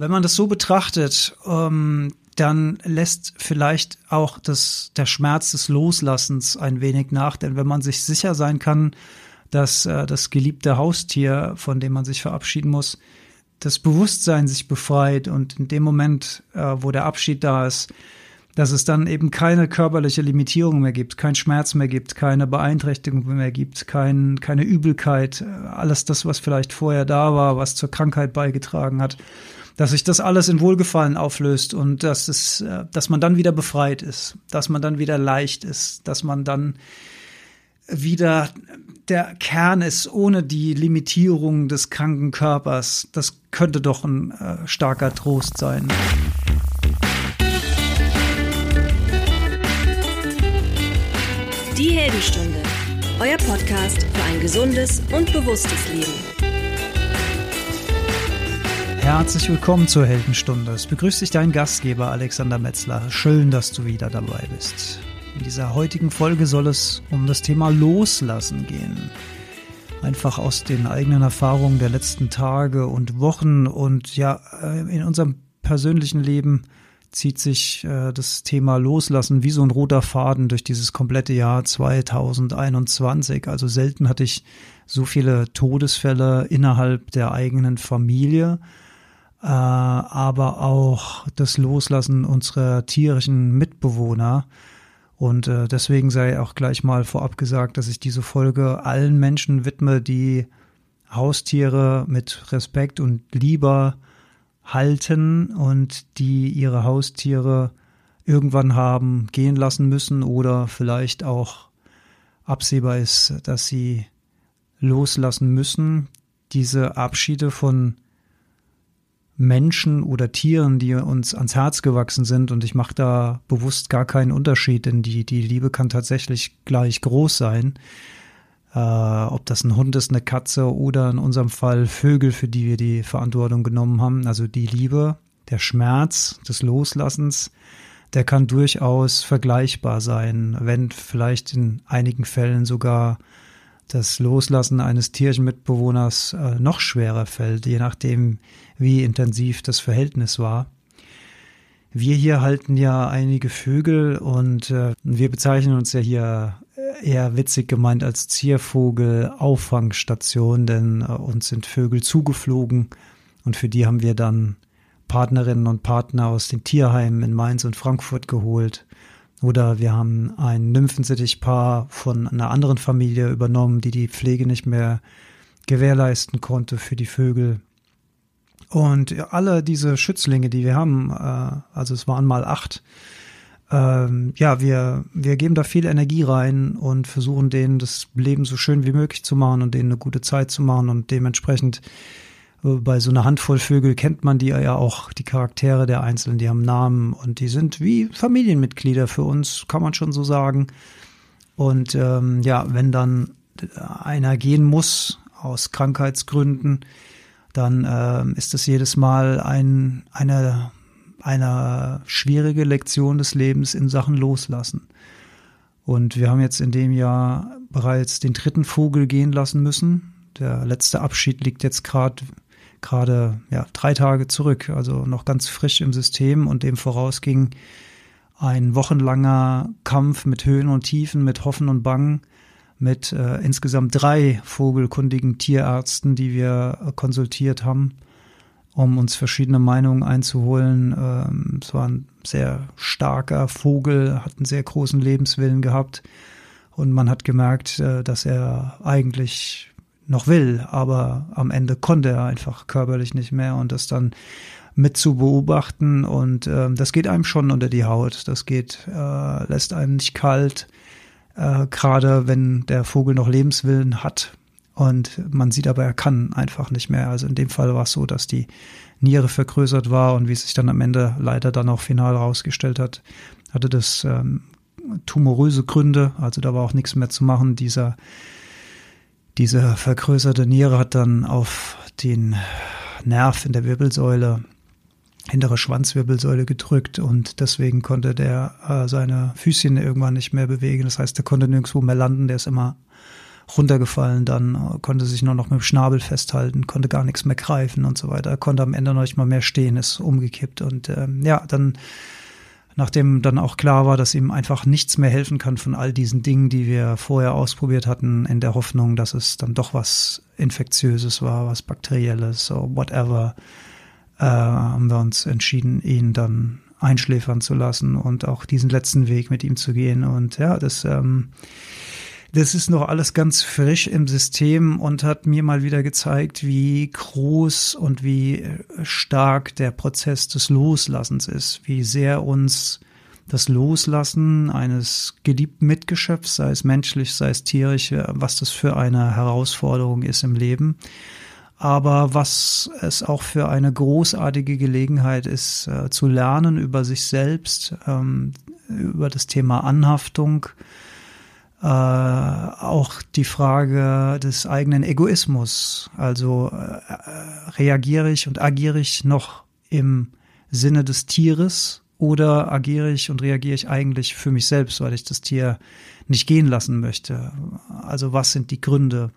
Wenn man das so betrachtet, ähm, dann lässt vielleicht auch das, der Schmerz des Loslassens ein wenig nach. Denn wenn man sich sicher sein kann, dass äh, das geliebte Haustier, von dem man sich verabschieden muss, das Bewusstsein sich befreit und in dem Moment, äh, wo der Abschied da ist, dass es dann eben keine körperliche Limitierung mehr gibt, kein Schmerz mehr gibt, keine Beeinträchtigung mehr gibt, kein, keine Übelkeit, äh, alles das, was vielleicht vorher da war, was zur Krankheit beigetragen hat, dass sich das alles in Wohlgefallen auflöst und dass es, äh, dass man dann wieder befreit ist, dass man dann wieder leicht ist, dass man dann wieder der Kern ist ohne die Limitierung des kranken Körpers. Das könnte doch ein äh, starker Trost sein. Die Heldenstunde, euer Podcast für ein gesundes und bewusstes Leben. Herzlich willkommen zur Heldenstunde. Es begrüßt dich dein Gastgeber Alexander Metzler. Schön, dass du wieder dabei bist. In dieser heutigen Folge soll es um das Thema Loslassen gehen. Einfach aus den eigenen Erfahrungen der letzten Tage und Wochen und ja, äh, in unserem persönlichen Leben zieht sich äh, das Thema Loslassen wie so ein roter Faden durch dieses komplette Jahr 2021. Also selten hatte ich so viele Todesfälle innerhalb der eigenen Familie, aber auch das Loslassen unserer tierischen Mitbewohner. Und äh, deswegen sei auch gleich mal vorab gesagt, dass ich diese Folge allen Menschen widme, die Haustiere mit Respekt und Lieber halten und die ihre Haustiere irgendwann haben gehen lassen müssen oder vielleicht auch absehbar ist, dass sie loslassen müssen. Diese Abschiede von Menschen oder Tieren, die uns ans Herz gewachsen sind. Und ich mache da bewusst gar keinen Unterschied, denn die, die Liebe kann tatsächlich gleich groß sein. Äh, ob das ein Hund ist, eine Katze oder in unserem Fall Vögel, für die wir die Verantwortung genommen haben. Also die Liebe, der Schmerz des Loslassens, der kann durchaus vergleichbar sein, wenn vielleicht in einigen Fällen sogar das Loslassen eines Tierchenmitbewohners äh, noch schwerer fällt, je nachdem, wie intensiv das Verhältnis war. Wir hier halten ja einige Vögel und äh, wir bezeichnen uns ja hier eher witzig gemeint als Ziervogel-Auffangstation, denn äh, uns sind Vögel zugeflogen und für die haben wir dann Partnerinnen und Partner aus den Tierheimen in Mainz und Frankfurt geholt. Oder wir haben ein Nymphensittichpaar von einer anderen Familie übernommen, die die Pflege nicht mehr gewährleisten konnte für die Vögel. Und alle diese Schützlinge, die wir haben, äh, also es waren mal acht, ähm, ja, wir, wir geben da viel Energie rein und versuchen denen das Leben so schön wie möglich zu machen und denen eine gute Zeit zu machen und dementsprechend bei so einer Handvoll Vögel kennt man die ja auch, die Charaktere der Einzelnen, die haben Namen und die sind wie Familienmitglieder für uns, kann man schon so sagen. Und ähm, ja, wenn dann einer gehen muss aus Krankheitsgründen, dann äh, ist es jedes Mal ein, eine eine schwierige Lektion des Lebens in Sachen Loslassen. Und wir haben jetzt in dem Jahr bereits den dritten Vogel gehen lassen müssen. Der letzte Abschied liegt jetzt gerade gerade ja drei Tage zurück, also noch ganz frisch im System und dem vorausging ein wochenlanger Kampf mit Höhen und Tiefen, mit Hoffen und Bangen, mit äh, insgesamt drei vogelkundigen Tierärzten, die wir äh, konsultiert haben um uns verschiedene Meinungen einzuholen. Ähm, es war ein sehr starker Vogel, hat einen sehr großen Lebenswillen gehabt und man hat gemerkt, äh, dass er eigentlich noch will, aber am Ende konnte er einfach körperlich nicht mehr und das dann mit zu beobachten und äh, das geht einem schon unter die Haut, das geht, äh, lässt einen nicht kalt, äh, gerade wenn der Vogel noch Lebenswillen hat, und man sieht aber, er kann einfach nicht mehr. Also in dem Fall war es so, dass die Niere vergrößert war und wie sich dann am Ende leider dann auch final herausgestellt hat, hatte das ähm, tumoröse Gründe. Also da war auch nichts mehr zu machen. Dieser, diese vergrößerte Niere hat dann auf den Nerv in der Wirbelsäule hintere Schwanzwirbelsäule gedrückt und deswegen konnte der äh, seine Füßchen irgendwann nicht mehr bewegen. Das heißt, er konnte nirgendwo mehr landen, der ist immer runtergefallen, dann konnte sich nur noch mit dem Schnabel festhalten, konnte gar nichts mehr greifen und so weiter, konnte am Ende noch nicht mal mehr stehen, ist umgekippt und ähm, ja, dann nachdem dann auch klar war, dass ihm einfach nichts mehr helfen kann von all diesen Dingen, die wir vorher ausprobiert hatten, in der Hoffnung, dass es dann doch was Infektiöses war, was Bakterielles, so whatever, äh, haben wir uns entschieden, ihn dann einschläfern zu lassen und auch diesen letzten Weg mit ihm zu gehen. Und ja, das, ähm, das ist noch alles ganz frisch im System und hat mir mal wieder gezeigt, wie groß und wie stark der Prozess des Loslassens ist, wie sehr uns das Loslassen eines geliebten Mitgeschöpfs, sei es menschlich, sei es tierisch, was das für eine Herausforderung ist im Leben aber was es auch für eine großartige Gelegenheit ist, äh, zu lernen über sich selbst, ähm, über das Thema Anhaftung, äh, auch die Frage des eigenen Egoismus. Also äh, reagiere ich und agiere ich noch im Sinne des Tieres oder agiere ich und reagiere ich eigentlich für mich selbst, weil ich das Tier nicht gehen lassen möchte? Also was sind die Gründe?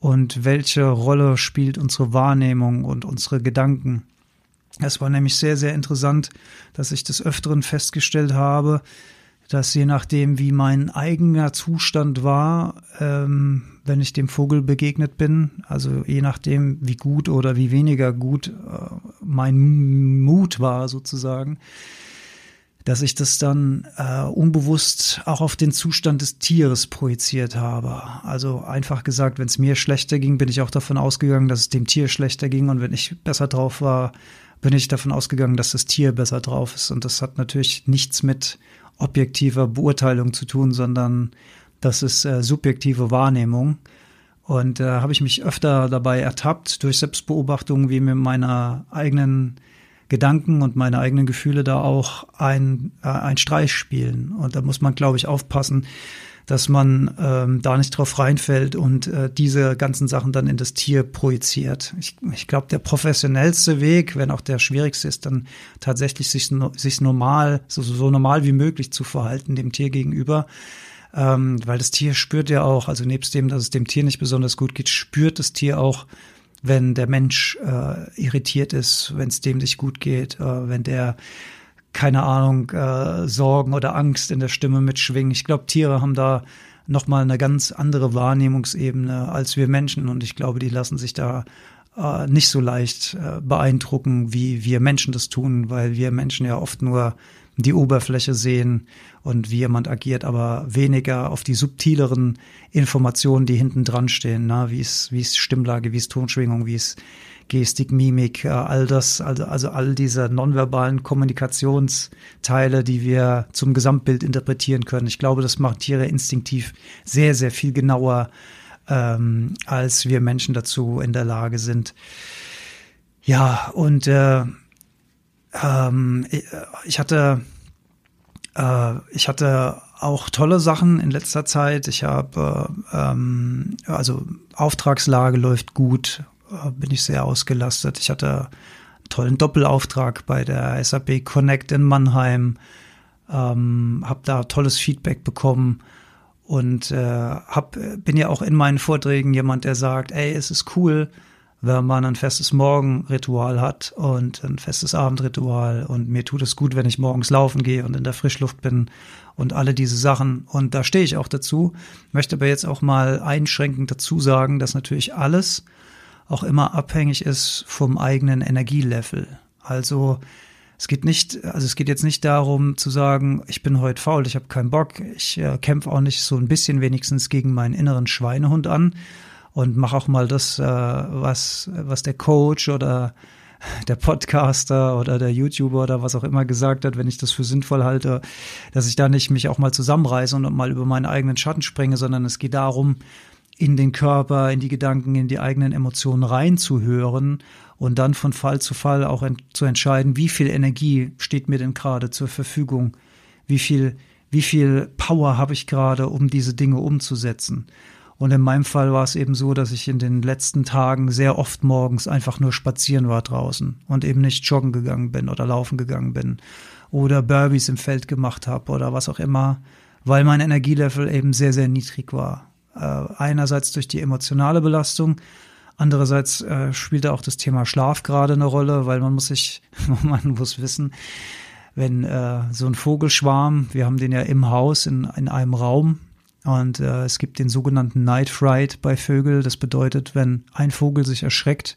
und welche Rolle spielt unsere Wahrnehmung und unsere Gedanken. Es war nämlich sehr, sehr interessant, dass ich des Öfteren festgestellt habe, dass je nachdem, wie mein eigener Zustand war, ähm, wenn ich dem Vogel begegnet bin, also je nachdem, wie gut oder wie weniger gut äh, mein Mut war sozusagen, dass ich das dann äh, unbewusst auch auf den Zustand des Tieres projiziert habe. Also einfach gesagt, wenn es mir schlechter ging, bin ich auch davon ausgegangen, dass es dem Tier schlechter ging. Und wenn ich besser drauf war, bin ich davon ausgegangen, dass das Tier besser drauf ist. Und das hat natürlich nichts mit objektiver Beurteilung zu tun, sondern das ist äh, subjektive Wahrnehmung. Und da äh, habe ich mich öfter dabei ertappt durch Selbstbeobachtungen, wie mir meiner eigenen Gedanken und meine eigenen Gefühle da auch ein, äh, ein Streich spielen. Und da muss man, glaube ich, aufpassen, dass man ähm, da nicht drauf reinfällt und äh, diese ganzen Sachen dann in das Tier projiziert. Ich, ich glaube, der professionellste Weg, wenn auch der schwierigste ist, dann tatsächlich sich, sich normal, so, so normal wie möglich zu verhalten dem Tier gegenüber. Ähm, weil das Tier spürt ja auch, also nebst dem, dass es dem Tier nicht besonders gut geht, spürt das Tier auch, wenn der Mensch äh, irritiert ist, wenn es dem nicht gut geht, äh, wenn der keine Ahnung äh, Sorgen oder Angst in der Stimme mitschwingen. Ich glaube, Tiere haben da noch mal eine ganz andere Wahrnehmungsebene als wir Menschen und ich glaube, die lassen sich da äh, nicht so leicht äh, beeindrucken, wie wir Menschen das tun, weil wir Menschen ja oft nur die Oberfläche sehen und wie jemand agiert, aber weniger auf die subtileren Informationen, die hinten dran stehen, ne? wie es, wie es Stimmlage, wie es Tonschwingung, wie es Gestik, Mimik, äh, all das, also, also all diese nonverbalen Kommunikationsteile, die wir zum Gesamtbild interpretieren können. Ich glaube, das machen Tiere instinktiv sehr, sehr viel genauer, ähm, als wir Menschen dazu in der Lage sind. Ja, und äh, ähm, ich hatte, äh, ich hatte auch tolle Sachen in letzter Zeit. Ich habe, ähm, also Auftragslage läuft gut, äh, bin ich sehr ausgelastet. Ich hatte einen tollen Doppelauftrag bei der SAP Connect in Mannheim, ähm, habe da tolles Feedback bekommen und äh, hab, bin ja auch in meinen Vorträgen jemand, der sagt, ey, es ist cool, wenn man ein festes Morgenritual hat und ein festes Abendritual und mir tut es gut, wenn ich morgens laufen gehe und in der Frischluft bin und alle diese Sachen. Und da stehe ich auch dazu, möchte aber jetzt auch mal einschränkend dazu sagen, dass natürlich alles auch immer abhängig ist vom eigenen Energielevel. Also es geht nicht, also es geht jetzt nicht darum zu sagen, ich bin heute faul, ich habe keinen Bock, ich äh, kämpfe auch nicht so ein bisschen wenigstens gegen meinen inneren Schweinehund an, und mach auch mal das, äh, was, was der Coach oder der Podcaster oder der YouTuber oder was auch immer gesagt hat, wenn ich das für sinnvoll halte, dass ich da nicht mich auch mal zusammenreiße und mal über meinen eigenen Schatten springe, sondern es geht darum, in den Körper, in die Gedanken, in die eigenen Emotionen reinzuhören und dann von Fall zu Fall auch zu entscheiden, wie viel Energie steht mir denn gerade zur Verfügung, wie viel, wie viel Power habe ich gerade, um diese Dinge umzusetzen. Und in meinem Fall war es eben so, dass ich in den letzten Tagen sehr oft morgens einfach nur spazieren war draußen und eben nicht joggen gegangen bin oder laufen gegangen bin oder Burpees im Feld gemacht habe oder was auch immer, weil mein Energielevel eben sehr, sehr niedrig war. Äh, einerseits durch die emotionale Belastung, andererseits äh, spielt auch das Thema Schlaf gerade eine Rolle, weil man muss sich, man muss wissen, wenn äh, so ein Vogelschwarm, wir haben den ja im Haus in, in einem Raum und äh, es gibt den sogenannten Night Fright bei Vögeln. Das bedeutet, wenn ein Vogel sich erschreckt,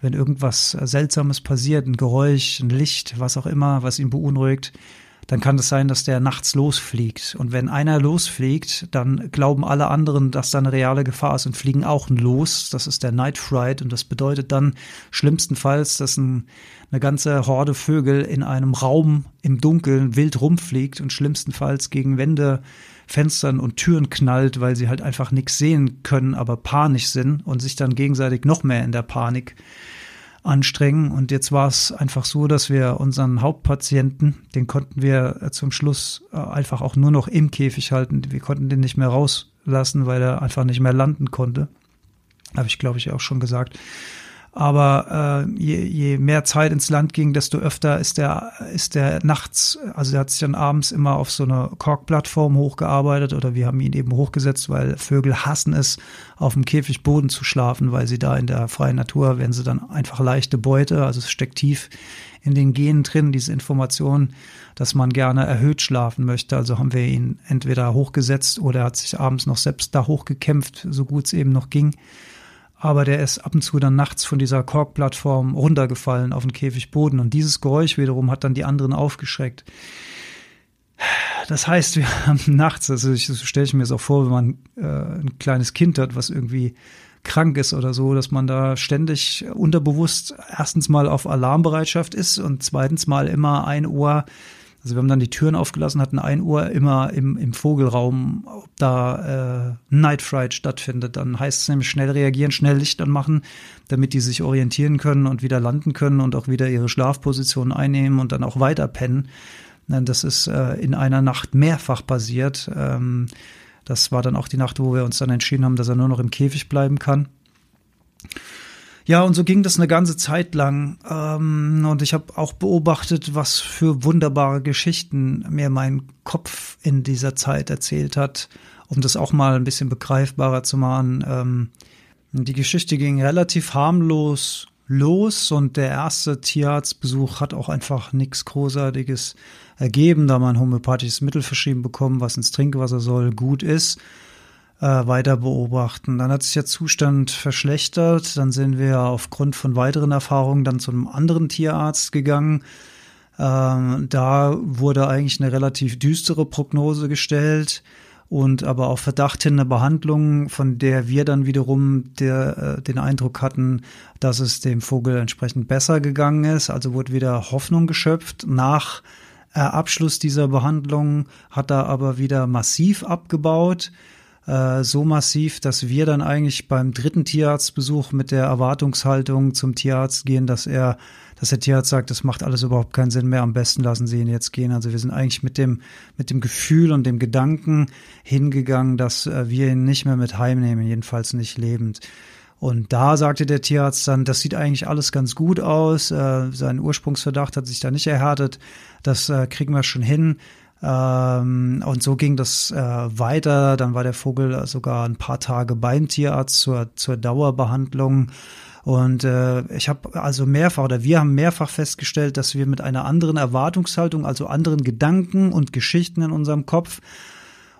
wenn irgendwas Seltsames passiert, ein Geräusch, ein Licht, was auch immer, was ihn beunruhigt, dann kann es sein, dass der nachts losfliegt. Und wenn einer losfliegt, dann glauben alle anderen, dass da eine reale Gefahr ist und fliegen auch los. Das ist der Night Fright und das bedeutet dann schlimmstenfalls, dass ein, eine ganze Horde Vögel in einem Raum im Dunkeln wild rumfliegt und schlimmstenfalls gegen Wände, Fenstern und Türen knallt, weil sie halt einfach nichts sehen können, aber panisch sind und sich dann gegenseitig noch mehr in der Panik anstrengen. Und jetzt war es einfach so, dass wir unseren Hauptpatienten, den konnten wir äh, zum Schluss äh, einfach auch nur noch im Käfig halten. Wir konnten den nicht mehr rauslassen, weil er einfach nicht mehr landen konnte. Habe ich, glaube ich, auch schon gesagt. Aber äh, je, je mehr Zeit ins Land ging, desto öfter ist der, ist der nachts, also der hat sich dann abends immer auf so eine Korkplattform hochgearbeitet oder wir haben ihn eben hochgesetzt, weil Vögel hassen es, auf dem Käfigboden zu schlafen, weil sie da in der freien Natur werden sie dann einfach leichte Beute. Also es steckt tief in den Genen drin, diese Information, dass man gerne erhöht schlafen möchte. Also haben wir ihn entweder hochgesetzt oder er hat sich abends noch selbst da hochgekämpft, so gut es eben noch ging aber der ist ab und zu dann nachts von dieser Korkplattform runtergefallen auf den Käfigboden und dieses Geräusch wiederum hat dann die anderen aufgeschreckt. Das heißt, wir haben nachts, also ich, stelle ich mir das auch vor, wenn man äh, ein kleines Kind hat, was irgendwie krank ist oder so, dass man da ständig unterbewusst erstens mal auf Alarmbereitschaft ist und zweitens mal immer ein Ohr also wir haben dann die Türen aufgelassen, hatten ein Uhr immer im, im Vogelraum, ob da äh, Night Fright stattfindet. Dann heißt es nämlich schnell reagieren, schnell Licht anmachen, damit die sich orientieren können und wieder landen können und auch wieder ihre Schlafposition einnehmen und dann auch weiter pennen. Das ist äh, in einer Nacht mehrfach passiert. Ähm, das war dann auch die Nacht, wo wir uns dann entschieden haben, dass er nur noch im Käfig bleiben kann. Ja, und so ging das eine ganze Zeit lang. Ähm, und ich habe auch beobachtet, was für wunderbare Geschichten mir mein Kopf in dieser Zeit erzählt hat, um das auch mal ein bisschen begreifbarer zu machen. Ähm, die Geschichte ging relativ harmlos los und der erste Tierarztbesuch hat auch einfach nichts Großartiges ergeben, da man homöopathisches Mittel verschrieben bekommen, was ins Trinkwasser soll, gut ist äh, weiter beobachten. Dann hat sich der Zustand verschlechtert. Dann sind wir aufgrund von weiteren Erfahrungen dann zu einem anderen Tierarzt gegangen. Ähm, da wurde eigentlich eine relativ düstere Prognose gestellt und aber auch Verdacht hin eine Behandlung, von der wir dann wiederum der, äh, den Eindruck hatten, dass es dem Vogel entsprechend besser gegangen ist. Also wurde wieder Hoffnung geschöpft. Nach äh, Abschluss dieser Behandlung hat er aber wieder massiv abgebaut. Äh, so massiv, dass wir dann eigentlich beim dritten Tierarztbesuch mit der Erwartungshaltung zum Tierarzt gehen, dass er, dass der Tierarzt sagt, das macht alles überhaupt keinen Sinn mehr, am besten lassen Sie ihn jetzt gehen. Also wir sind eigentlich mit dem, mit dem Gefühl und dem Gedanken hingegangen, dass äh, wir ihn nicht mehr mit heimnehmen, jedenfalls nicht lebend. Und da sagte der Tierarzt dann, das sieht eigentlich alles ganz gut aus. Äh, sein Ursprungsverdacht hat sich da nicht erhärtet. Das kriegen wir schon hin. Ähm, und so ging das äh, weiter. Dann war der Vogel sogar ein paar Tage beim Tierarzt zur, zur Dauerbehandlung. Und äh, ich habe also mehrfach oder wir haben mehrfach festgestellt, dass wir mit einer anderen Erwartungshaltung, also anderen Gedanken und Geschichten in unserem Kopf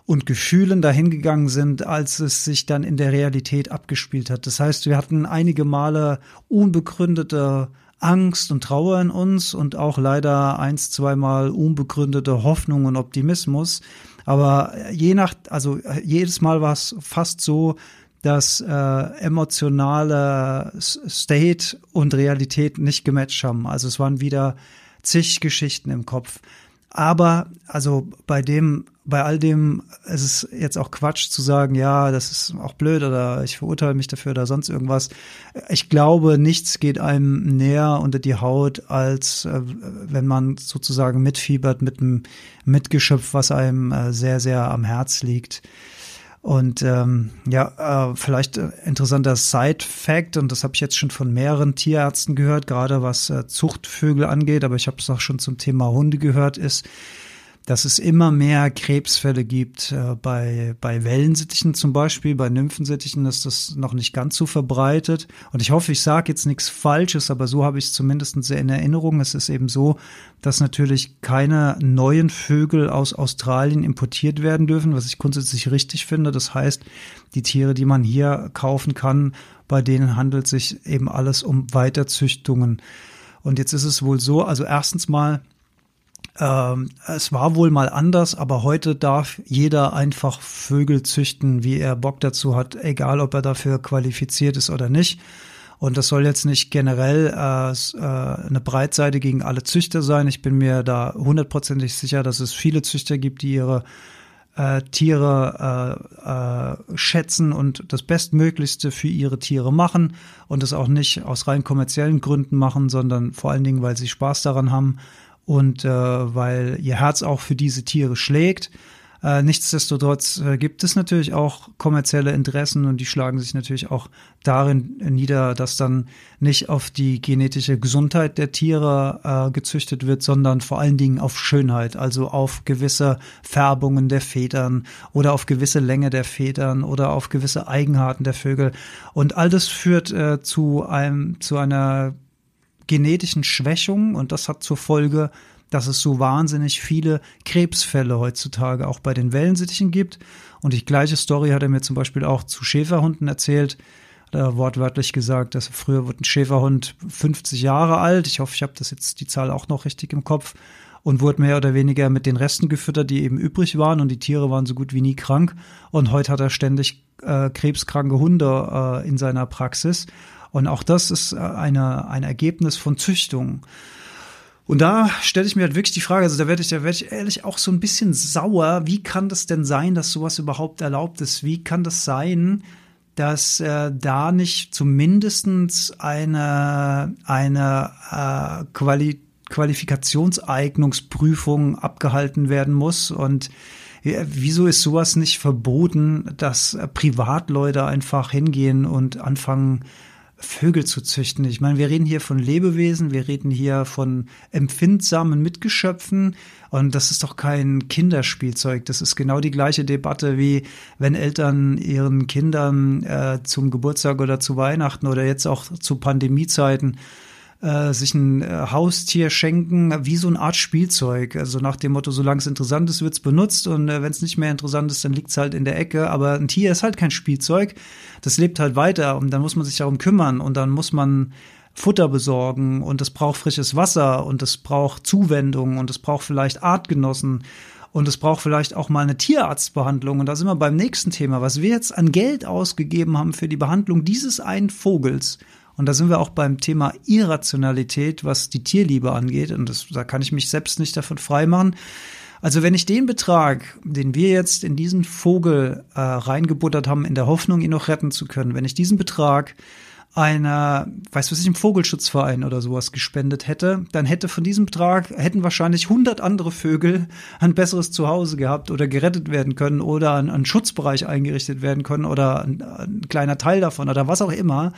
und Gefühlen dahingegangen sind, als es sich dann in der Realität abgespielt hat. Das heißt, wir hatten einige Male unbegründete Angst und Trauer in uns und auch leider eins, zweimal unbegründete Hoffnung und Optimismus. Aber je nach, also jedes Mal war es fast so, dass äh, emotionale State und Realität nicht gematcht haben. Also es waren wieder zig Geschichten im Kopf. Aber also bei dem, bei all dem, es ist jetzt auch Quatsch zu sagen, ja, das ist auch blöd oder ich verurteile mich dafür oder sonst irgendwas. Ich glaube, nichts geht einem näher unter die Haut, als äh, wenn man sozusagen mitfiebert mit einem Mitgeschöpf, was einem äh, sehr, sehr am Herz liegt. Und ähm, ja, äh, vielleicht äh, interessanter Side-Fact, und das habe ich jetzt schon von mehreren Tierärzten gehört, gerade was äh, Zuchtvögel angeht, aber ich habe es auch schon zum Thema Hunde gehört, ist, dass es immer mehr Krebsfälle gibt. Äh, bei, bei Wellensittichen zum Beispiel, bei Nymphensittichen ist das noch nicht ganz so verbreitet. Und ich hoffe, ich sage jetzt nichts Falsches, aber so habe ich es zumindest sehr in Erinnerung. Es ist eben so, dass natürlich keine neuen Vögel aus Australien importiert werden dürfen, was ich grundsätzlich richtig finde. Das heißt, die Tiere, die man hier kaufen kann, bei denen handelt sich eben alles um Weiterzüchtungen. Und jetzt ist es wohl so, also erstens mal, ähm, es war wohl mal anders, aber heute darf jeder einfach Vögel züchten, wie er Bock dazu hat, egal ob er dafür qualifiziert ist oder nicht. Und das soll jetzt nicht generell äh, äh, eine Breitseite gegen alle Züchter sein. Ich bin mir da hundertprozentig sicher, dass es viele Züchter gibt, die ihre äh, Tiere äh, äh, schätzen und das Bestmöglichste für ihre Tiere machen und das auch nicht aus rein kommerziellen Gründen machen, sondern vor allen Dingen, weil sie Spaß daran haben und äh, weil ihr Herz auch für diese Tiere schlägt. Äh, nichtsdestotrotz äh, gibt es natürlich auch kommerzielle Interessen und die schlagen sich natürlich auch darin nieder, dass dann nicht auf die genetische Gesundheit der Tiere äh, gezüchtet wird, sondern vor allen Dingen auf Schönheit, also auf gewisse Färbungen der Federn oder auf gewisse Länge der Federn oder auf gewisse Eigenarten der Vögel. Und all das führt äh, zu einem, zu einer genetischen Schwächung und das hat zur Folge, dass es so wahnsinnig viele Krebsfälle heutzutage auch bei den Wellensittichen gibt. Und die gleiche Story hat er mir zum Beispiel auch zu Schäferhunden erzählt. Da wortwörtlich gesagt, dass früher wurde ein Schäferhund 50 Jahre alt. Ich hoffe, ich habe das jetzt die Zahl auch noch richtig im Kopf und wurde mehr oder weniger mit den Resten gefüttert, die eben übrig waren und die Tiere waren so gut wie nie krank. Und heute hat er ständig äh, krebskranke Hunde äh, in seiner Praxis. Und auch das ist äh, eine, ein Ergebnis von Züchtung. Und da stelle ich mir halt wirklich die Frage, also da werde ich, da werde ich ehrlich auch so ein bisschen sauer. Wie kann das denn sein, dass sowas überhaupt erlaubt ist? Wie kann das sein, dass äh, da nicht zumindestens eine, eine äh, Quali Qualifikationseignungsprüfung abgehalten werden muss? Und äh, wieso ist sowas nicht verboten, dass äh, Privatleute einfach hingehen und anfangen, Vögel zu züchten. Ich meine, wir reden hier von Lebewesen, wir reden hier von empfindsamen Mitgeschöpfen und das ist doch kein Kinderspielzeug. Das ist genau die gleiche Debatte wie wenn Eltern ihren Kindern äh, zum Geburtstag oder zu Weihnachten oder jetzt auch zu Pandemiezeiten äh, sich ein äh, Haustier schenken, wie so eine Art Spielzeug. Also nach dem Motto, solange es interessant ist, wird's benutzt und äh, wenn es nicht mehr interessant ist, dann liegt's halt in der Ecke. Aber ein Tier ist halt kein Spielzeug. Das lebt halt weiter und dann muss man sich darum kümmern und dann muss man Futter besorgen und es braucht frisches Wasser und es braucht Zuwendung und es braucht vielleicht Artgenossen und es braucht vielleicht auch mal eine Tierarztbehandlung. Und da sind wir beim nächsten Thema. Was wir jetzt an Geld ausgegeben haben für die Behandlung dieses einen Vogels und da sind wir auch beim Thema Irrationalität, was die Tierliebe angeht. Und das, da kann ich mich selbst nicht davon freimachen. Also wenn ich den Betrag, den wir jetzt in diesen Vogel äh, reingebuttert haben, in der Hoffnung, ihn noch retten zu können, wenn ich diesen Betrag einer, weiß was ich, im Vogelschutzverein oder sowas gespendet hätte, dann hätte von diesem Betrag, hätten wahrscheinlich 100 andere Vögel ein besseres Zuhause gehabt oder gerettet werden können oder ein, ein Schutzbereich eingerichtet werden können oder ein, ein kleiner Teil davon oder was auch immer.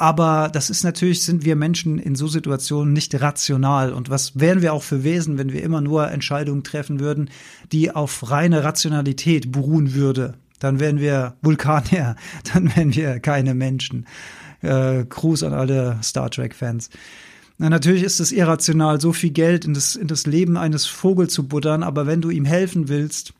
Aber das ist natürlich, sind wir Menschen in so Situationen nicht rational. Und was wären wir auch für Wesen, wenn wir immer nur Entscheidungen treffen würden, die auf reine Rationalität beruhen würde? Dann wären wir Vulkanier, dann wären wir keine Menschen. Äh, Gruß an alle Star Trek-Fans. Na, natürlich ist es irrational, so viel Geld in das, in das Leben eines Vogels zu buttern, aber wenn du ihm helfen willst,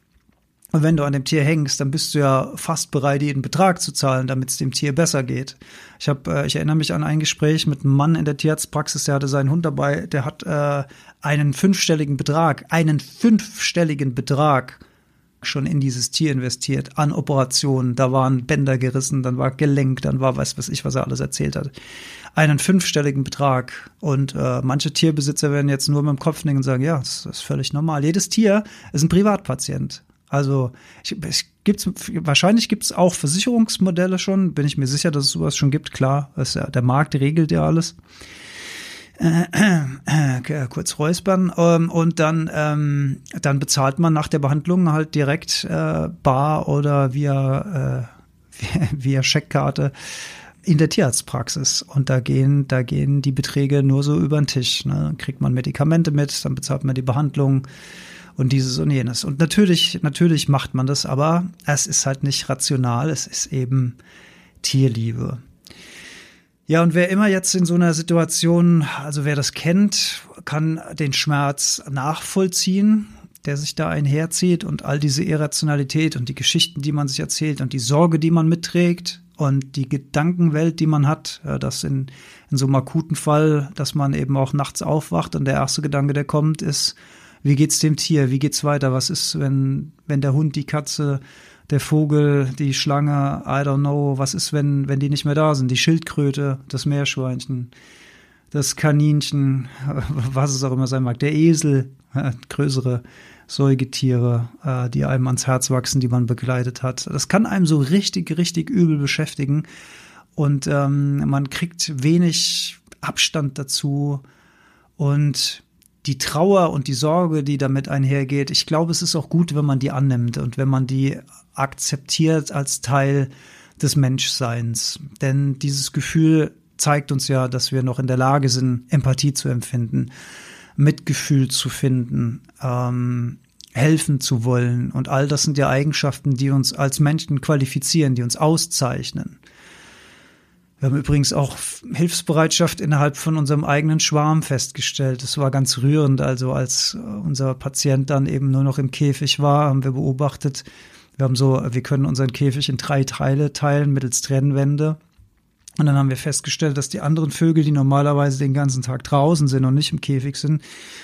und wenn du an dem Tier hängst, dann bist du ja fast bereit, jeden Betrag zu zahlen, damit es dem Tier besser geht. Ich habe, äh, ich erinnere mich an ein Gespräch mit einem Mann in der Tierarztpraxis, der hatte seinen Hund dabei, der hat äh, einen fünfstelligen Betrag, einen fünfstelligen Betrag schon in dieses Tier investiert, an Operationen. Da waren Bänder gerissen, dann war Gelenk, dann war weiß was ich, was er alles erzählt hat. Einen fünfstelligen Betrag. Und äh, manche Tierbesitzer werden jetzt nur mit dem Kopf nicken und sagen, ja, das ist völlig normal. Jedes Tier ist ein Privatpatient. Also ich, es gibt's, wahrscheinlich gibt es auch Versicherungsmodelle schon, bin ich mir sicher, dass es sowas schon gibt. Klar, das, der Markt regelt ja alles. Äh, äh, äh, kurz räuspern ähm, und dann ähm, dann bezahlt man nach der Behandlung halt direkt äh, bar oder via äh, via, via Scheckkarte in der Tierarztpraxis und da gehen da gehen die Beträge nur so über den Tisch. Ne? Dann kriegt man Medikamente mit, dann bezahlt man die Behandlung und dieses und jenes. Und natürlich, natürlich macht man das, aber es ist halt nicht rational, es ist eben Tierliebe. Ja, und wer immer jetzt in so einer Situation, also wer das kennt, kann den Schmerz nachvollziehen, der sich da einherzieht und all diese Irrationalität und die Geschichten, die man sich erzählt und die Sorge, die man mitträgt und die Gedankenwelt, die man hat, dass in, in so einem akuten Fall, dass man eben auch nachts aufwacht und der erste Gedanke, der kommt, ist, wie geht's dem Tier? Wie geht's weiter? Was ist, wenn, wenn der Hund, die Katze, der Vogel, die Schlange, I don't know, was ist, wenn, wenn die nicht mehr da sind, die Schildkröte, das Meerschweinchen, das Kaninchen, was es auch immer sein mag, der Esel, größere Säugetiere, äh, die einem ans Herz wachsen, die man begleitet hat. Das kann einem so richtig, richtig übel beschäftigen und ähm, man kriegt wenig Abstand dazu und die Trauer und die Sorge, die damit einhergeht, ich glaube, es ist auch gut, wenn man die annimmt und wenn man die akzeptiert als Teil des Menschseins. Denn dieses Gefühl zeigt uns ja, dass wir noch in der Lage sind, Empathie zu empfinden, Mitgefühl zu finden, ähm, helfen zu wollen. Und all das sind ja Eigenschaften, die uns als Menschen qualifizieren, die uns auszeichnen. Wir haben übrigens auch Hilfsbereitschaft innerhalb von unserem eigenen Schwarm festgestellt. Das war ganz rührend. Also als unser Patient dann eben nur noch im Käfig war, haben wir beobachtet, wir haben so, wir können unseren Käfig in drei Teile teilen mittels Trennwände. Und dann haben wir festgestellt, dass die anderen Vögel, die normalerweise den ganzen Tag draußen sind und nicht im Käfig sind,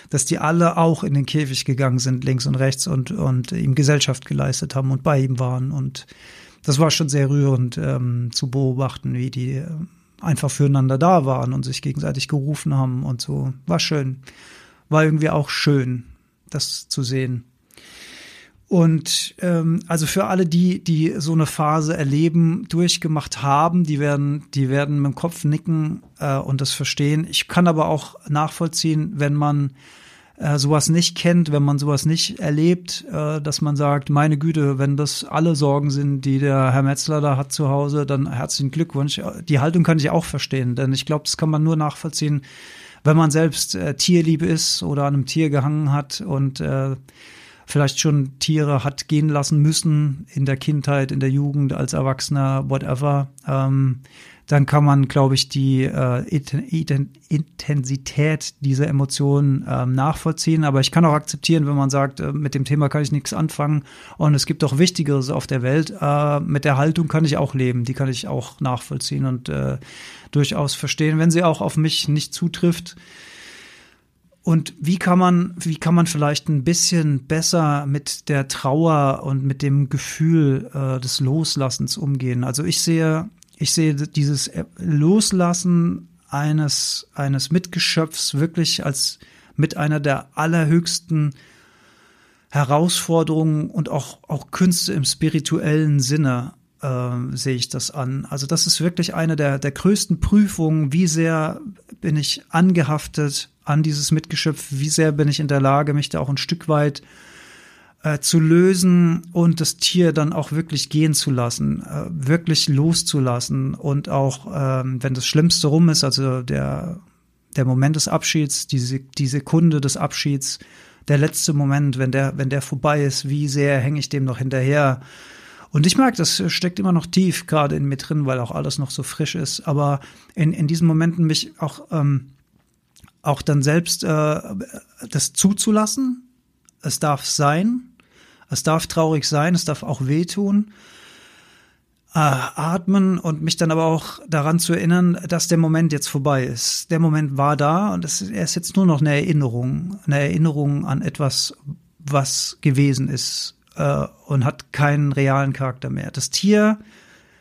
dass die alle auch in den Käfig gegangen sind, links und rechts und, und ihm Gesellschaft geleistet haben und bei ihm waren. Und das war schon sehr rührend ähm, zu beobachten, wie die äh, einfach füreinander da waren und sich gegenseitig gerufen haben und so. War schön. War irgendwie auch schön, das zu sehen. Und ähm, also für alle, die, die so eine Phase erleben, durchgemacht haben, die werden, die werden mit dem Kopf nicken äh, und das verstehen. Ich kann aber auch nachvollziehen, wenn man äh, sowas nicht kennt, wenn man sowas nicht erlebt, äh, dass man sagt, meine Güte, wenn das alle Sorgen sind, die der Herr Metzler da hat zu Hause, dann herzlichen Glückwunsch. Die Haltung kann ich auch verstehen, denn ich glaube, das kann man nur nachvollziehen, wenn man selbst äh, Tierliebe ist oder an einem Tier gehangen hat und äh, vielleicht schon Tiere hat gehen lassen müssen in der Kindheit, in der Jugend, als Erwachsener, whatever. Ähm, dann kann man, glaube ich, die äh, Intensität dieser Emotionen ähm, nachvollziehen. Aber ich kann auch akzeptieren, wenn man sagt, äh, mit dem Thema kann ich nichts anfangen und es gibt auch Wichtigeres auf der Welt. Äh, mit der Haltung kann ich auch leben, die kann ich auch nachvollziehen und äh, durchaus verstehen, wenn sie auch auf mich nicht zutrifft. Und wie kann man, wie kann man vielleicht ein bisschen besser mit der Trauer und mit dem Gefühl äh, des Loslassens umgehen? Also ich sehe ich sehe dieses Loslassen eines, eines Mitgeschöpfs wirklich als mit einer der allerhöchsten Herausforderungen und auch, auch Künste im spirituellen Sinne äh, sehe ich das an. Also das ist wirklich eine der, der größten Prüfungen, wie sehr bin ich angehaftet an dieses Mitgeschöpf, wie sehr bin ich in der Lage, mich da auch ein Stück weit äh, zu lösen und das Tier dann auch wirklich gehen zu lassen, äh, wirklich loszulassen und auch, ähm, wenn das Schlimmste rum ist, also der, der Moment des Abschieds, die, die Sekunde des Abschieds, der letzte Moment, wenn der, wenn der vorbei ist, wie sehr hänge ich dem noch hinterher? Und ich merke, das steckt immer noch tief gerade in mir drin, weil auch alles noch so frisch ist. Aber in, in diesen Momenten mich auch, ähm, auch dann selbst äh, das zuzulassen, es darf sein, es darf traurig sein, es darf auch wehtun. Äh, atmen und mich dann aber auch daran zu erinnern, dass der Moment jetzt vorbei ist. Der Moment war da und es, er ist jetzt nur noch eine Erinnerung, eine Erinnerung an etwas, was gewesen ist äh, und hat keinen realen Charakter mehr. Das Tier,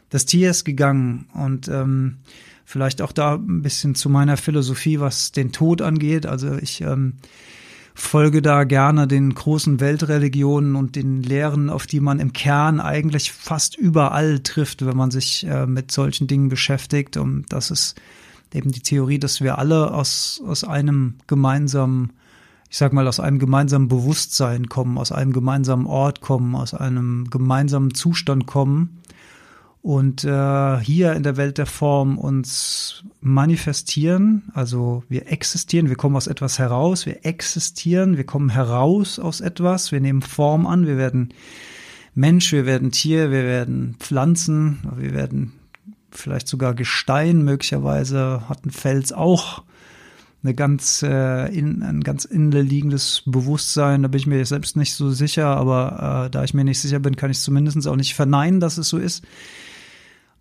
das Tier ist gegangen und ähm, vielleicht auch da ein bisschen zu meiner Philosophie, was den Tod angeht. Also ich ähm, folge da gerne den großen Weltreligionen und den Lehren, auf die man im Kern eigentlich fast überall trifft, wenn man sich äh, mit solchen Dingen beschäftigt. Und das ist eben die Theorie, dass wir alle aus, aus einem gemeinsamen, ich sag mal, aus einem gemeinsamen Bewusstsein kommen, aus einem gemeinsamen Ort kommen, aus einem gemeinsamen Zustand kommen und äh, hier in der Welt der Form uns manifestieren. Also wir existieren, wir kommen aus etwas heraus, wir existieren, wir kommen heraus aus etwas, wir nehmen Form an, wir werden Mensch, wir werden Tier, wir werden Pflanzen, wir werden vielleicht sogar Gestein, möglicherweise hat ein Fels auch eine ganz, äh, in, ein ganz innenliegendes Bewusstsein. Da bin ich mir selbst nicht so sicher, aber äh, da ich mir nicht sicher bin, kann ich zumindest auch nicht verneinen, dass es so ist.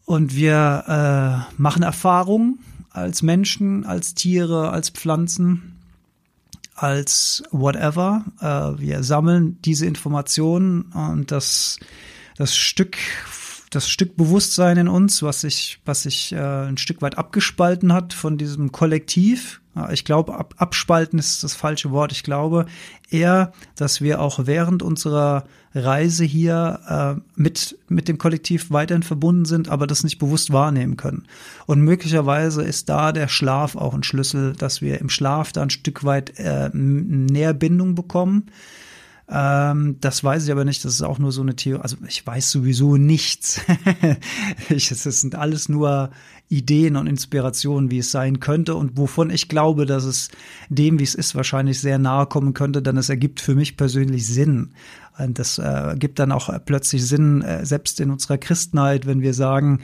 Und wir äh, machen Erfahrungen als Menschen, als Tiere, als Pflanzen, als whatever. Äh, wir sammeln diese Informationen und das, das Stück das Stück Bewusstsein in uns, was sich, was sich äh, ein Stück weit abgespalten hat von diesem Kollektiv. Ich glaube, ab, abspalten ist das falsche Wort. Ich glaube eher, dass wir auch während unserer Reise hier äh, mit, mit dem Kollektiv weiterhin verbunden sind, aber das nicht bewusst wahrnehmen können. Und möglicherweise ist da der Schlaf auch ein Schlüssel, dass wir im Schlaf da ein Stück weit äh, Näherbindung bekommen ähm, das weiß ich aber nicht. Das ist auch nur so eine Theorie. Also ich weiß sowieso nichts. ich, es sind alles nur Ideen und Inspirationen, wie es sein könnte und wovon ich glaube, dass es dem, wie es ist, wahrscheinlich sehr nahe kommen könnte, denn es ergibt für mich persönlich Sinn. Und das äh, gibt dann auch plötzlich Sinn, äh, selbst in unserer Christenheit, wenn wir sagen,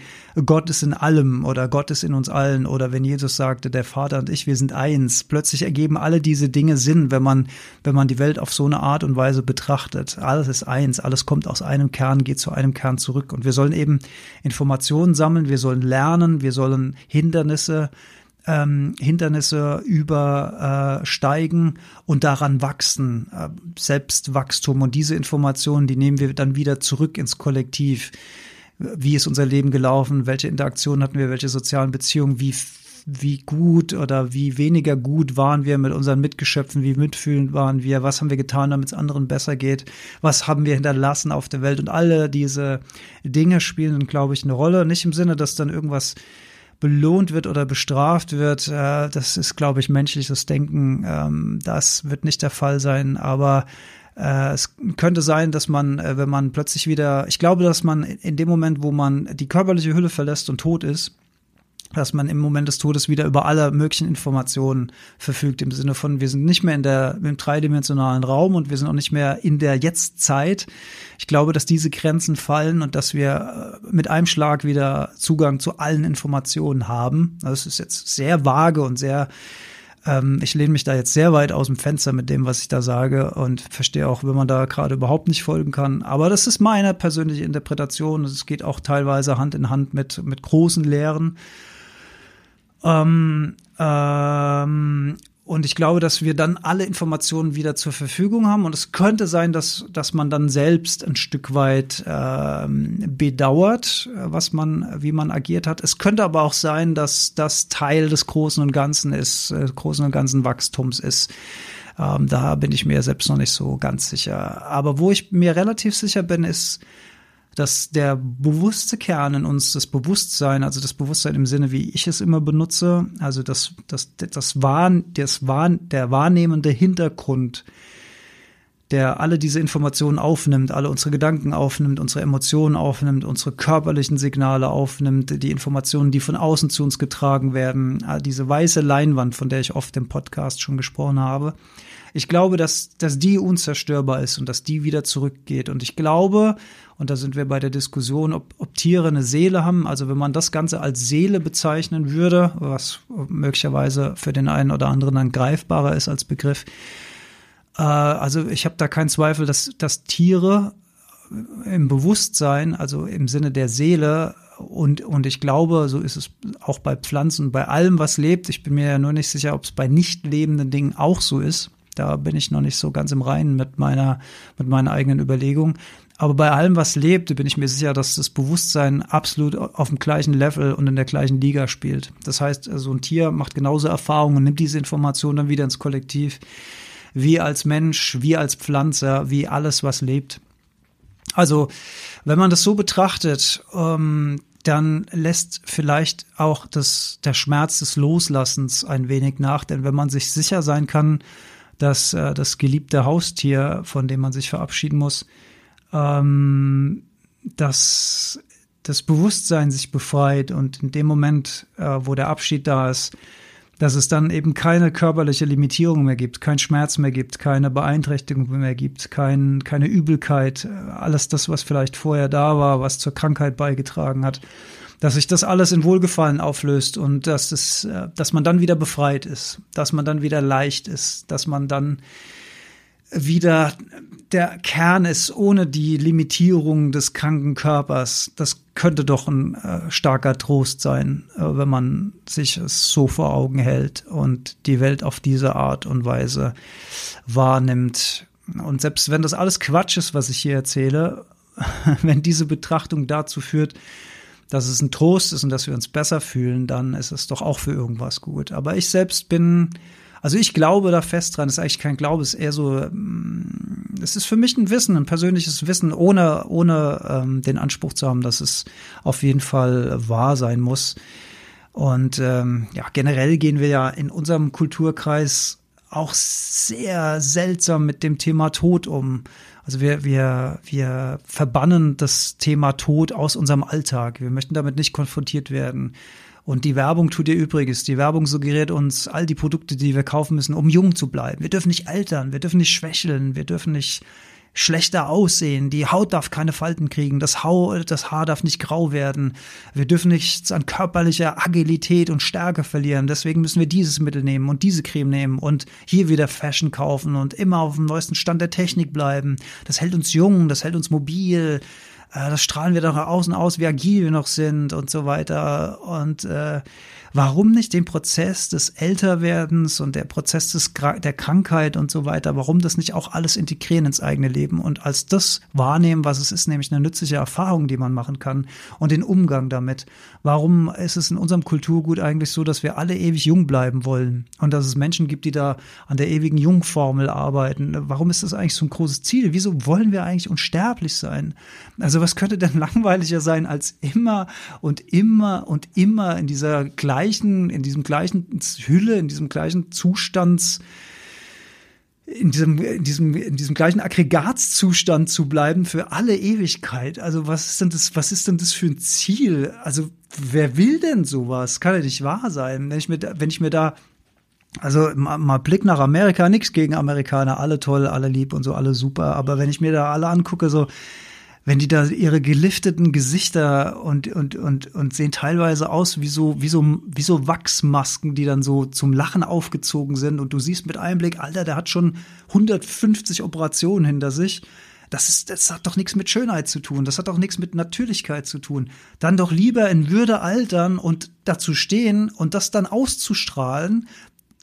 Gott ist in allem oder Gott ist in uns allen oder wenn Jesus sagte, der Vater und ich, wir sind eins. Plötzlich ergeben alle diese Dinge Sinn, wenn man, wenn man die Welt auf so eine Art und Weise betrachtet. Alles ist eins, alles kommt aus einem Kern, geht zu einem Kern zurück. Und wir sollen eben Informationen sammeln, wir sollen lernen, wir sollen Hindernisse ähm, Hindernisse übersteigen und daran wachsen, äh, Selbstwachstum. Und diese Informationen, die nehmen wir dann wieder zurück ins Kollektiv. Wie ist unser Leben gelaufen? Welche Interaktionen hatten wir? Welche sozialen Beziehungen? Wie wie gut oder wie weniger gut waren wir mit unseren Mitgeschöpfen, wie mitfühlend waren wir, was haben wir getan, damit es anderen besser geht, was haben wir hinterlassen auf der Welt und alle diese Dinge spielen, glaube ich, eine Rolle. Nicht im Sinne, dass dann irgendwas belohnt wird oder bestraft wird, äh, das ist, glaube ich, menschliches Denken. Ähm, das wird nicht der Fall sein, aber äh, es könnte sein, dass man, äh, wenn man plötzlich wieder, ich glaube, dass man in dem Moment, wo man die körperliche Hülle verlässt und tot ist, dass man im Moment des Todes wieder über alle möglichen Informationen verfügt, im Sinne von, wir sind nicht mehr in der, im dreidimensionalen Raum und wir sind auch nicht mehr in der Jetztzeit. Ich glaube, dass diese Grenzen fallen und dass wir äh, mit einem Schlag wieder Zugang zu allen Informationen haben. Das ist jetzt sehr vage und sehr, ähm, ich lehne mich da jetzt sehr weit aus dem Fenster mit dem, was ich da sage und verstehe auch, wenn man da gerade überhaupt nicht folgen kann. Aber das ist meine persönliche Interpretation. Es geht auch teilweise Hand in Hand mit, mit großen Lehren. Ähm, ähm, und ich glaube, dass wir dann alle Informationen wieder zur Verfügung haben. Und es könnte sein, dass, dass man dann selbst ein Stück weit ähm, bedauert, was man, wie man agiert hat. Es könnte aber auch sein, dass das Teil des Großen und Ganzen ist, äh, Großen und Ganzen Wachstums ist. Ähm, da bin ich mir selbst noch nicht so ganz sicher. Aber wo ich mir relativ sicher bin, ist, dass der bewusste Kern in uns, das Bewusstsein, also das Bewusstsein im Sinne, wie ich es immer benutze, also das, das, das Wahn, das Wahn, der wahrnehmende Hintergrund, der alle diese Informationen aufnimmt, alle unsere Gedanken aufnimmt, unsere Emotionen aufnimmt, unsere körperlichen Signale aufnimmt, die Informationen, die von außen zu uns getragen werden, diese weiße Leinwand, von der ich oft im Podcast schon gesprochen habe. Ich glaube, dass, dass die unzerstörbar ist und dass die wieder zurückgeht. Und ich glaube, und da sind wir bei der Diskussion, ob, ob Tiere eine Seele haben. Also wenn man das Ganze als Seele bezeichnen würde, was möglicherweise für den einen oder anderen dann greifbarer ist als Begriff. Äh, also ich habe da keinen Zweifel, dass, dass Tiere im Bewusstsein, also im Sinne der Seele, und, und ich glaube, so ist es auch bei Pflanzen, bei allem, was lebt. Ich bin mir ja nur nicht sicher, ob es bei nicht lebenden Dingen auch so ist. Da bin ich noch nicht so ganz im Reinen mit meiner, mit meinen eigenen Überlegungen. Aber bei allem, was lebt, bin ich mir sicher, dass das Bewusstsein absolut auf dem gleichen Level und in der gleichen Liga spielt. Das heißt, so also ein Tier macht genauso Erfahrungen und nimmt diese Informationen dann wieder ins Kollektiv, wie als Mensch, wie als Pflanze, wie alles, was lebt. Also, wenn man das so betrachtet, ähm, dann lässt vielleicht auch das, der Schmerz des Loslassens ein wenig nach. Denn wenn man sich sicher sein kann, dass äh, das geliebte Haustier, von dem man sich verabschieden muss, ähm, dass das Bewusstsein sich befreit und in dem Moment, äh, wo der Abschied da ist, dass es dann eben keine körperliche Limitierung mehr gibt, kein Schmerz mehr gibt, keine Beeinträchtigung mehr gibt, kein, keine Übelkeit, äh, alles das, was vielleicht vorher da war, was zur Krankheit beigetragen hat, dass sich das alles in Wohlgefallen auflöst und dass es, äh, dass man dann wieder befreit ist, dass man dann wieder leicht ist, dass man dann wieder der Kern ist, ohne die Limitierung des kranken Körpers. Das könnte doch ein äh, starker Trost sein, äh, wenn man sich es so vor Augen hält und die Welt auf diese Art und Weise wahrnimmt. Und selbst wenn das alles Quatsch ist, was ich hier erzähle, wenn diese Betrachtung dazu führt, dass es ein Trost ist und dass wir uns besser fühlen, dann ist es doch auch für irgendwas gut. Aber ich selbst bin also ich glaube da fest dran. Das ist eigentlich kein Glaube, es ist eher so, mm, es ist für mich ein Wissen, ein persönliches Wissen, ohne, ohne ähm, den Anspruch zu haben, dass es auf jeden Fall wahr sein muss. Und ähm, ja, generell gehen wir ja in unserem Kulturkreis auch sehr seltsam mit dem Thema Tod um. Also wir, wir, wir verbannen das Thema Tod aus unserem Alltag. Wir möchten damit nicht konfrontiert werden. Und die Werbung tut ihr Übriges. Die Werbung suggeriert uns all die Produkte, die wir kaufen müssen, um jung zu bleiben. Wir dürfen nicht altern, wir dürfen nicht schwächeln, wir dürfen nicht schlechter aussehen. Die Haut darf keine Falten kriegen, das, Haar, das Haar darf nicht grau werden. Wir dürfen nichts an körperlicher Agilität und Stärke verlieren. Deswegen müssen wir dieses Mittel nehmen und diese Creme nehmen und hier wieder Fashion kaufen und immer auf dem neuesten Stand der Technik bleiben. Das hält uns jung, das hält uns mobil das strahlen wir doch außen aus, wie agil wir noch sind und so weiter. Und äh, warum nicht den Prozess des Älterwerdens und der Prozess des, der Krankheit und so weiter, warum das nicht auch alles integrieren ins eigene Leben und als das wahrnehmen, was es ist, nämlich eine nützliche Erfahrung, die man machen kann und den Umgang damit. Warum ist es in unserem Kulturgut eigentlich so, dass wir alle ewig jung bleiben wollen und dass es Menschen gibt, die da an der ewigen Jungformel arbeiten? Warum ist das eigentlich so ein großes Ziel? Wieso wollen wir eigentlich unsterblich sein? Also was könnte denn langweiliger sein, als immer und immer und immer in dieser gleichen, in diesem gleichen Hülle, in diesem gleichen Zustands in diesem, in diesem, in diesem gleichen Aggregatzustand zu bleiben für alle Ewigkeit. Also was ist denn das, was ist denn das für ein Ziel? Also wer will denn sowas? Kann ja nicht wahr sein. Wenn ich mir, wenn ich mir da, also mal, mal Blick nach Amerika, nichts gegen Amerikaner, alle toll, alle lieb und so, alle super. Aber wenn ich mir da alle angucke, so, wenn die da ihre gelifteten Gesichter und, und, und, und sehen teilweise aus wie so, wie so, wie so Wachsmasken, die dann so zum Lachen aufgezogen sind und du siehst mit einem Blick, Alter, der hat schon 150 Operationen hinter sich. Das ist, das hat doch nichts mit Schönheit zu tun. Das hat doch nichts mit Natürlichkeit zu tun. Dann doch lieber in Würde altern und dazu stehen und das dann auszustrahlen.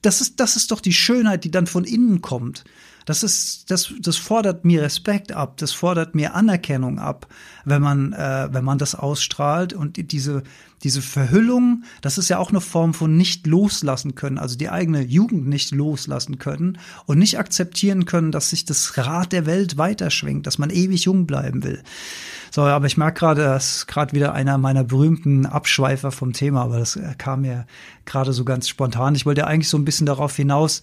Das ist, das ist doch die Schönheit, die dann von innen kommt. Das ist, das, das fordert mir Respekt ab, das fordert mir Anerkennung ab, wenn man, äh, wenn man das ausstrahlt und diese, diese Verhüllung, das ist ja auch eine Form von nicht loslassen können, also die eigene Jugend nicht loslassen können und nicht akzeptieren können, dass sich das Rad der Welt weiterschwingt, dass man ewig jung bleiben will. So, aber ich merke gerade, das ist gerade wieder einer meiner berühmten Abschweifer vom Thema, aber das kam mir gerade so ganz spontan. Ich wollte eigentlich so ein bisschen darauf hinaus,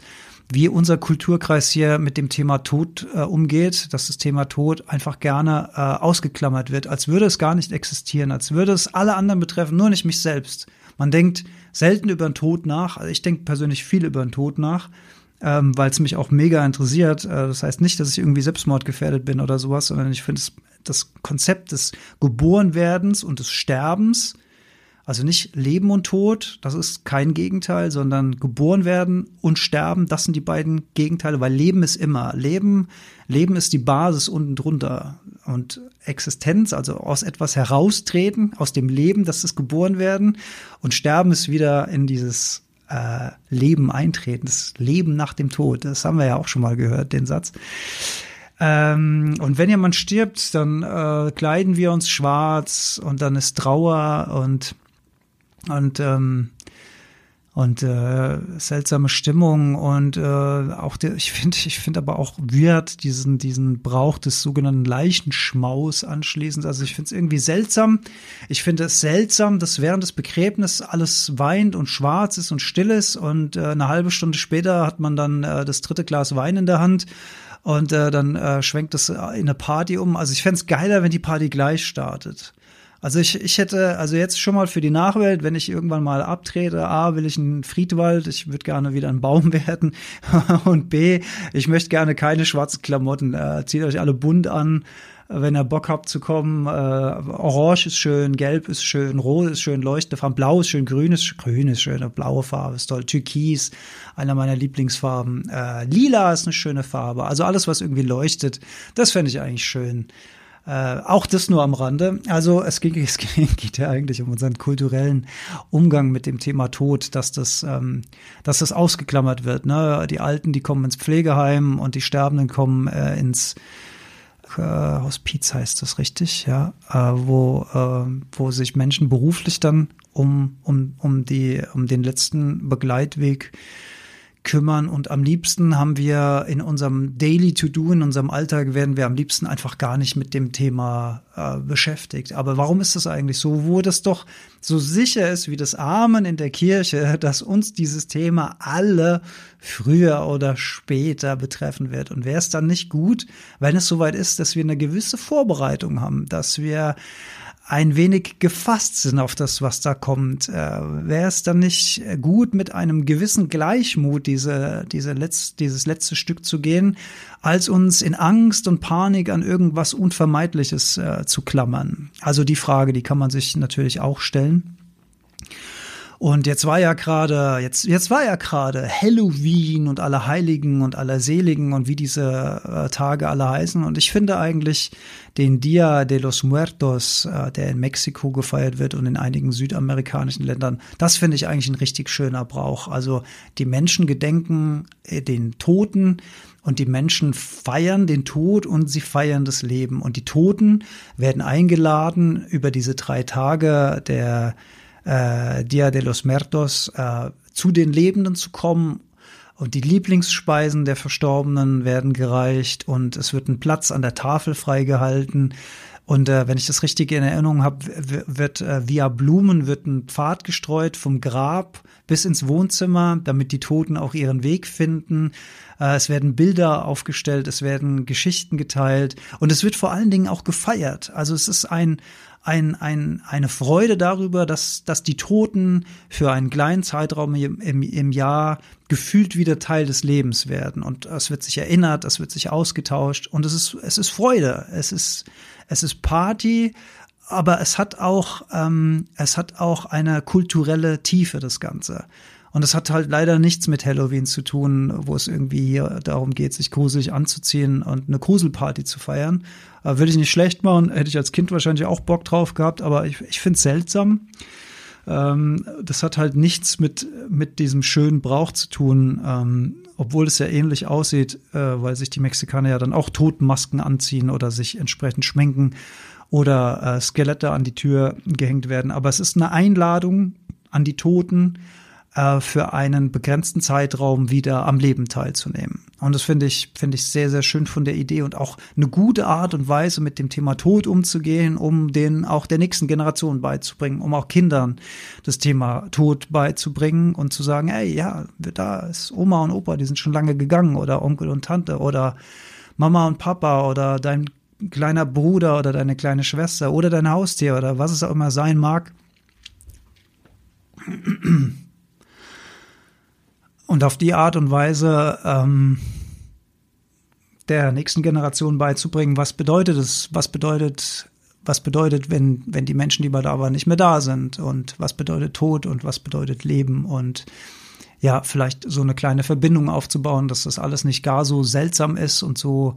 wie unser Kulturkreis hier mit dem Thema Tod äh, umgeht, dass das Thema Tod einfach gerne äh, ausgeklammert wird, als würde es gar nicht existieren, als würde es alle anderen betreffen, nur nicht mich selbst. Man denkt selten über den Tod nach. Also ich denke persönlich viel über den Tod nach, ähm, weil es mich auch mega interessiert. Äh, das heißt nicht, dass ich irgendwie selbstmordgefährdet bin oder sowas, sondern ich finde das Konzept des Geborenwerdens und des Sterbens also nicht Leben und Tod, das ist kein Gegenteil, sondern geboren werden und sterben, das sind die beiden Gegenteile, weil Leben ist immer. Leben, Leben ist die Basis unten drunter. Und Existenz, also aus etwas heraustreten, aus dem Leben, das ist geboren werden. Und Sterben ist wieder in dieses äh, Leben eintreten, das Leben nach dem Tod. Das haben wir ja auch schon mal gehört, den Satz. Ähm, und wenn jemand stirbt, dann äh, kleiden wir uns schwarz und dann ist Trauer und und ähm, und äh, seltsame Stimmung und äh, auch der, ich finde ich finde aber auch wird diesen diesen Brauch des sogenannten Leichenschmaus anschließend. Also ich finde es irgendwie seltsam. Ich finde es seltsam dass während des Begräbnisses alles weint und schwarz ist und still ist und äh, eine halbe Stunde später hat man dann äh, das dritte Glas Wein in der Hand und äh, dann äh, schwenkt es in eine Party um. Also ich fände es geiler wenn die Party gleich startet Also ich, ich hätte, also jetzt schon mal für die Nachwelt, wenn ich irgendwann mal abtrete, A, will ich einen Friedwald, ich würde gerne wieder ein Baum werden und B, ich möchte gerne keine schwarzen Klamotten. Äh, zieht euch alle bunt an, wenn ihr Bock habt zu kommen. Äh, Orange ist schön, Gelb ist schön, Rot ist schön, Leuchtefarben, Blau ist schön, Grün ist, Grün ist schön, blaue Farbe ist toll, Türkis, einer meiner Lieblingsfarben, äh, Lila ist eine schöne Farbe. Also alles, was irgendwie leuchtet, das fände ich eigentlich schön. Äh, auch das nur am Rande. Also es geht, es geht ja eigentlich um unseren kulturellen Umgang mit dem Thema Tod, dass das, ähm, dass das ausgeklammert wird. Ne? Die Alten, die kommen ins Pflegeheim und die Sterbenden kommen äh, ins äh, Hospiz heißt das richtig, ja, äh, wo, äh, wo sich Menschen beruflich dann um, um, um, die, um den letzten Begleitweg kümmern. Und am liebsten haben wir in unserem Daily To-Do, in unserem Alltag, werden wir am liebsten einfach gar nicht mit dem Thema äh, beschäftigt. Aber warum ist das eigentlich so? Wo das doch so sicher ist wie das Amen in der Kirche, dass uns dieses Thema alle früher oder später betreffen wird. Und wäre es dann nicht gut, wenn es soweit ist, dass wir eine gewisse Vorbereitung haben, dass wir ein wenig gefasst sind auf das, was da kommt. Äh, Wäre es dann nicht gut, mit einem gewissen Gleichmut diese, diese Letz-, dieses letzte Stück zu gehen, als uns in Angst und Panik an irgendwas Unvermeidliches äh, zu klammern? Also die Frage, die kann man sich natürlich auch stellen. Und jetzt war ja gerade, jetzt, jetzt war ja gerade Halloween und alle Heiligen und alle Seligen und wie diese äh, Tage alle heißen. Und ich finde eigentlich den Dia de los Muertos, äh, der in Mexiko gefeiert wird und in einigen südamerikanischen Ländern, das finde ich eigentlich ein richtig schöner Brauch. Also die Menschen gedenken äh, den Toten, und die Menschen feiern den Tod und sie feiern das Leben. Und die Toten werden eingeladen über diese drei Tage der äh, Dia de los Muertos äh, zu den Lebenden zu kommen und die Lieblingsspeisen der Verstorbenen werden gereicht und es wird ein Platz an der Tafel freigehalten. Und äh, wenn ich das richtig in Erinnerung habe, wird äh, via Blumen wird ein Pfad gestreut vom Grab bis ins Wohnzimmer, damit die Toten auch ihren Weg finden. Äh, es werden Bilder aufgestellt, es werden Geschichten geteilt und es wird vor allen Dingen auch gefeiert. Also es ist ein ein, ein, eine Freude darüber, dass, dass die Toten für einen kleinen Zeitraum im, im, im Jahr gefühlt wieder Teil des Lebens werden. Und es wird sich erinnert, es wird sich ausgetauscht und es ist, es ist Freude, es ist, es ist Party, aber es hat auch, ähm, es hat auch eine kulturelle Tiefe, das Ganze. Und es hat halt leider nichts mit Halloween zu tun, wo es irgendwie hier darum geht, sich gruselig anzuziehen und eine Gruselparty zu feiern. Äh, will ich nicht schlecht machen, hätte ich als Kind wahrscheinlich auch Bock drauf gehabt, aber ich, ich finde es seltsam. Ähm, das hat halt nichts mit, mit diesem schönen Brauch zu tun, ähm, obwohl es ja ähnlich aussieht, äh, weil sich die Mexikaner ja dann auch Totenmasken anziehen oder sich entsprechend schminken oder äh, Skelette an die Tür gehängt werden. Aber es ist eine Einladung an die Toten, äh, für einen begrenzten Zeitraum wieder am Leben teilzunehmen. Und das finde ich, finde ich sehr, sehr schön von der Idee und auch eine gute Art und Weise, mit dem Thema Tod umzugehen, um den auch der nächsten Generation beizubringen, um auch Kindern das Thema Tod beizubringen und zu sagen, ey, ja, da ist Oma und Opa, die sind schon lange gegangen oder Onkel und Tante oder Mama und Papa oder dein kleiner Bruder oder deine kleine Schwester oder dein Haustier oder was es auch immer sein mag. Und auf die Art und Weise ähm, der nächsten Generation beizubringen, was bedeutet es, was bedeutet, was bedeutet, wenn, wenn die Menschen, die mal da waren, nicht mehr da sind und was bedeutet Tod und was bedeutet Leben und ja, vielleicht so eine kleine Verbindung aufzubauen, dass das alles nicht gar so seltsam ist und so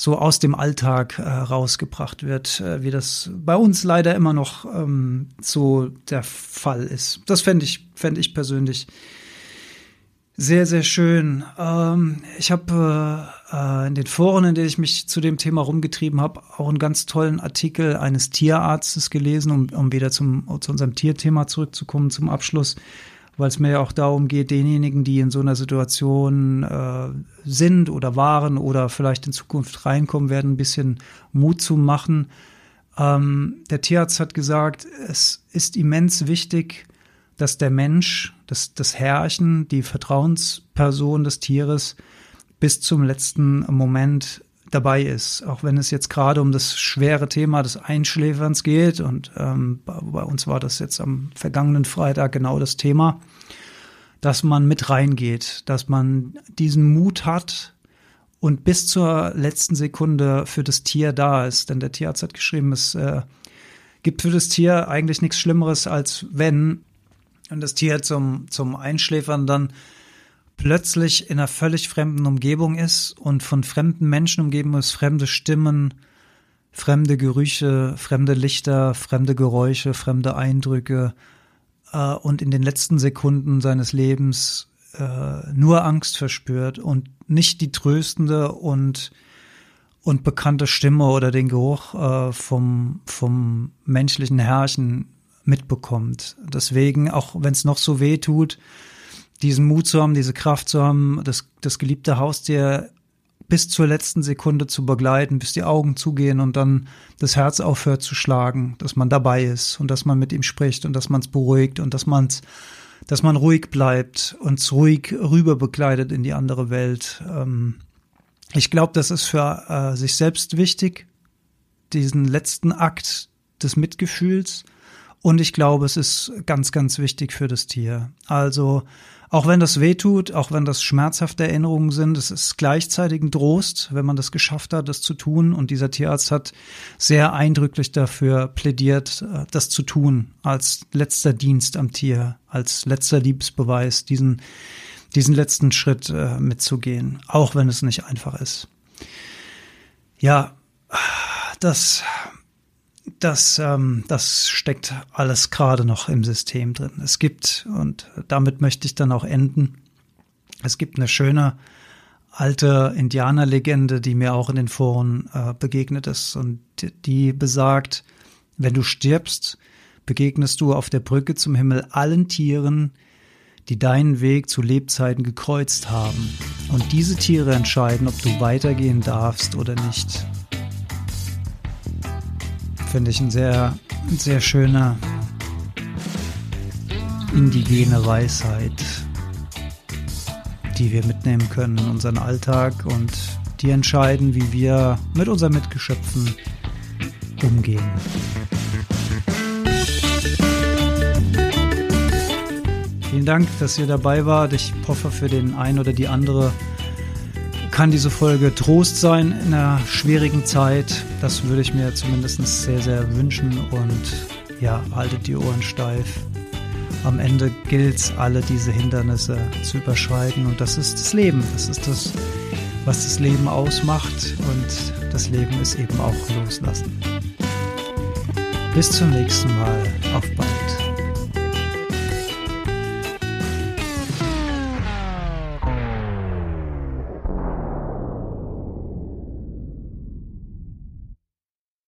so aus dem Alltag äh, rausgebracht wird, äh, wie das bei uns leider immer noch ähm, so der Fall ist. Das fände ich, fände ich persönlich sehr, sehr schön. Ähm, ich habe äh, in den Foren, in denen ich mich zu dem Thema rumgetrieben habe, auch einen ganz tollen Artikel eines Tierarztes gelesen, um, um wieder zum, zu unserem Tierthema zurückzukommen zum Abschluss, weil es mir ja auch darum geht, denjenigen, die in so einer Situation äh, sind oder waren oder vielleicht in Zukunft reinkommen werden, ein bisschen Mut zu machen. Ähm, der Tierarzt hat gesagt, es ist immens wichtig, dass der Mensch, das, das Herrchen, die Vertrauensperson des Tieres bis zum letzten Moment dabei ist, auch wenn es jetzt gerade um das schwere Thema des Einschläferns geht. Und ähm, bei uns war das jetzt am vergangenen Freitag genau das Thema, dass man mit reingeht, dass man diesen Mut hat und bis zur letzten Sekunde für das Tier da ist. Denn der Tierarzt hat geschrieben, es äh, gibt für das Tier eigentlich nichts Schlimmeres, als wenn und das Tier zum, zum Einschläfern dann plötzlich in einer völlig fremden Umgebung ist und von fremden Menschen umgeben ist, fremde Stimmen, fremde Gerüche, fremde Lichter, fremde Geräusche, fremde Eindrücke äh, und in den letzten Sekunden seines Lebens äh, nur Angst verspürt und nicht die tröstende und und bekannte Stimme oder den Geruch äh, vom, vom menschlichen Herrchen mitbekommt. Deswegen, auch wenn es noch so weh tut, diesen Mut zu haben, diese Kraft zu haben, das, das geliebte Haustier bis zur letzten Sekunde zu begleiten, bis die Augen zugehen und dann das Herz aufhört zu schlagen, dass man dabei ist und dass man mit ihm spricht und dass man es beruhigt und dass man dass man ruhig bleibt und ruhig rüber begleitet in die andere Welt. Ähm, ich glaube, das ist für äh, sich selbst wichtig, diesen letzten Akt des Mitgefühls. Und ich glaube, es ist ganz, ganz wichtig für das Tier. Also auch wenn das weh tut, auch wenn das schmerzhafte Erinnerungen sind, es ist gleichzeitig ein Trost, wenn man das geschafft hat, das zu tun. Und dieser Tierarzt hat sehr eindrücklich dafür plädiert, äh, das zu tun, als letzter Dienst am Tier, als letzter Liebesbeweis, diesen, diesen letzten Schritt äh, mitzugehen, auch wenn es nicht einfach ist. Ja, das das, ähm, das steckt alles gerade noch im System drin. Es gibt, und damit möchte ich dann auch enden, es gibt eine schöne alte Indianerlegende, die mir auch in den Foren äh, begegnet ist und die besagt, wenn du stirbst, begegnest du auf der Brücke zum Himmel allen Tieren, die deinen Weg zu Lebzeiten gekreuzt haben. Und diese Tiere entscheiden, ob du weitergehen darfst oder nicht finde ich ein sehr, sehr schöner indigene Weisheit, die wir mitnehmen können in unseren Alltag und die entscheiden, wie wir mit unseren Mitgeschöpfen umgehen. Vielen Dank, dass ihr dabei wart. Ich hoffe für den einen oder die andere kann diese Folge Trost sein in einer schwierigen Zeit. Das würde ich mir zumindest sehr, sehr wünschen. Und ja, haltet die Ohren steif. Am Ende gilt es, alle diese Hindernisse zu überschreiten. Und das ist das Leben. Das ist das, was das Leben ausmacht. Und das Leben ist eben auch loslassen. Bis zum nächsten Mal. Auf bald.